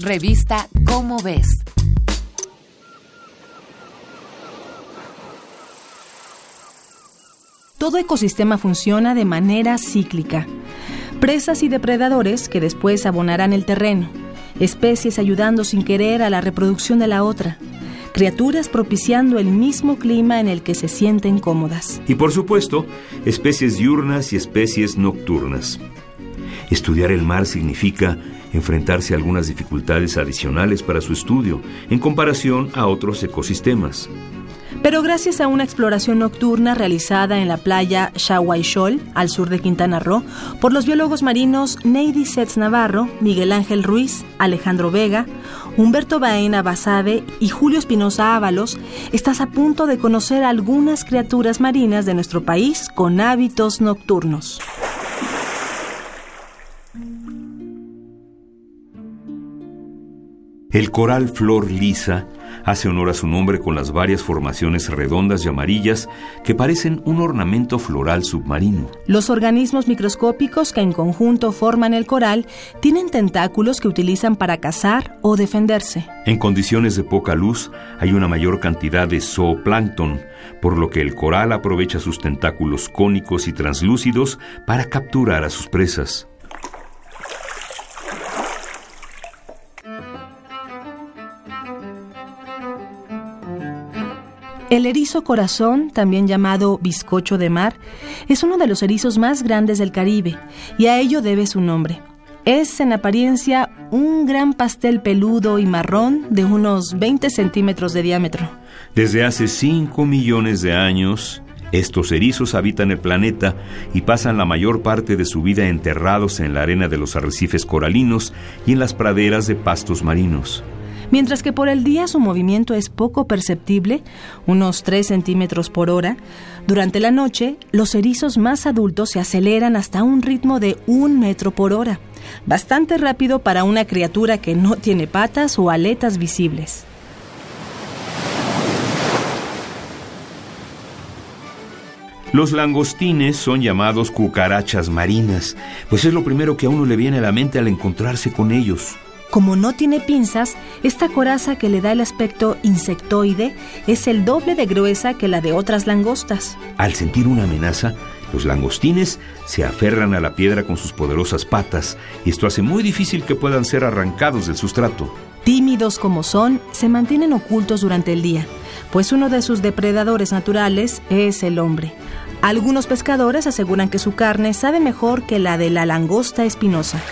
Revista Cómo ves. Todo ecosistema funciona de manera cíclica. Presas y depredadores que después abonarán el terreno. Especies ayudando sin querer a la reproducción de la otra. Criaturas propiciando el mismo clima en el que se sienten cómodas. Y por supuesto, especies diurnas y especies nocturnas. Estudiar el mar significa enfrentarse a algunas dificultades adicionales para su estudio en comparación a otros ecosistemas. Pero gracias a una exploración nocturna realizada en la playa Shahuaychol, al sur de Quintana Roo, por los biólogos marinos Neidy Setz Navarro, Miguel Ángel Ruiz, Alejandro Vega, Humberto Baena Basabe y Julio Espinosa Ábalos, estás a punto de conocer algunas criaturas marinas de nuestro país con hábitos nocturnos. El coral flor lisa hace honor a su nombre con las varias formaciones redondas y amarillas que parecen un ornamento floral submarino. Los organismos microscópicos que en conjunto forman el coral tienen tentáculos que utilizan para cazar o defenderse. En condiciones de poca luz hay una mayor cantidad de zooplancton, por lo que el coral aprovecha sus tentáculos cónicos y translúcidos para capturar a sus presas. El erizo corazón, también llamado bizcocho de mar, es uno de los erizos más grandes del Caribe y a ello debe su nombre. Es en apariencia un gran pastel peludo y marrón de unos 20 centímetros de diámetro. Desde hace 5 millones de años, estos erizos habitan el planeta y pasan la mayor parte de su vida enterrados en la arena de los arrecifes coralinos y en las praderas de pastos marinos. Mientras que por el día su movimiento es poco perceptible, unos 3 centímetros por hora, durante la noche los erizos más adultos se aceleran hasta un ritmo de un metro por hora, bastante rápido para una criatura que no tiene patas o aletas visibles. Los langostines son llamados cucarachas marinas, pues es lo primero que a uno le viene a la mente al encontrarse con ellos. Como no tiene pinzas, esta coraza que le da el aspecto insectoide es el doble de gruesa que la de otras langostas. Al sentir una amenaza, los langostines se aferran a la piedra con sus poderosas patas y esto hace muy difícil que puedan ser arrancados del sustrato. Tímidos como son, se mantienen ocultos durante el día, pues uno de sus depredadores naturales es el hombre. Algunos pescadores aseguran que su carne sabe mejor que la de la langosta espinosa.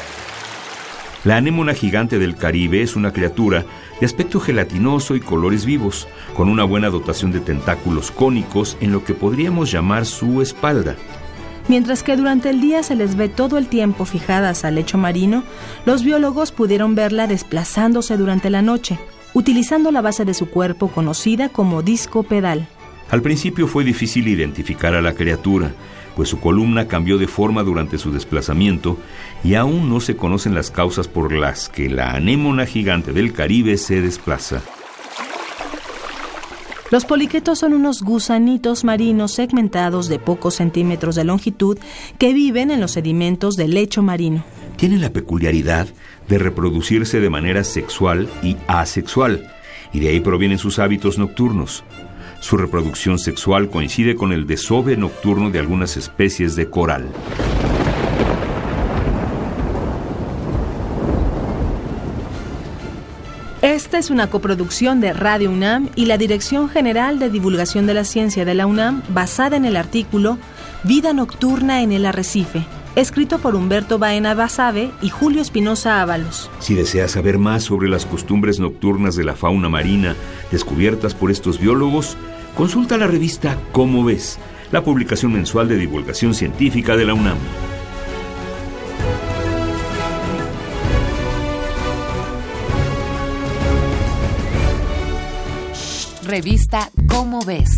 La anémona gigante del Caribe es una criatura de aspecto gelatinoso y colores vivos, con una buena dotación de tentáculos cónicos en lo que podríamos llamar su espalda. Mientras que durante el día se les ve todo el tiempo fijadas al lecho marino, los biólogos pudieron verla desplazándose durante la noche, utilizando la base de su cuerpo conocida como disco pedal. Al principio fue difícil identificar a la criatura, pues su columna cambió de forma durante su desplazamiento y aún no se conocen las causas por las que la anémona gigante del Caribe se desplaza. Los poliquetos son unos gusanitos marinos segmentados de pocos centímetros de longitud que viven en los sedimentos del lecho marino. Tienen la peculiaridad de reproducirse de manera sexual y asexual, y de ahí provienen sus hábitos nocturnos. Su reproducción sexual coincide con el desove nocturno de algunas especies de coral. Esta es una coproducción de Radio UNAM y la Dirección General de Divulgación de la Ciencia de la UNAM basada en el artículo Vida Nocturna en el Arrecife, escrito por Humberto Baena Basabe y Julio Espinosa Ábalos. Si deseas saber más sobre las costumbres nocturnas de la fauna marina descubiertas por estos biólogos, consulta la revista Cómo ves, la publicación mensual de divulgación científica de la UNAM. Revista Cómo ves.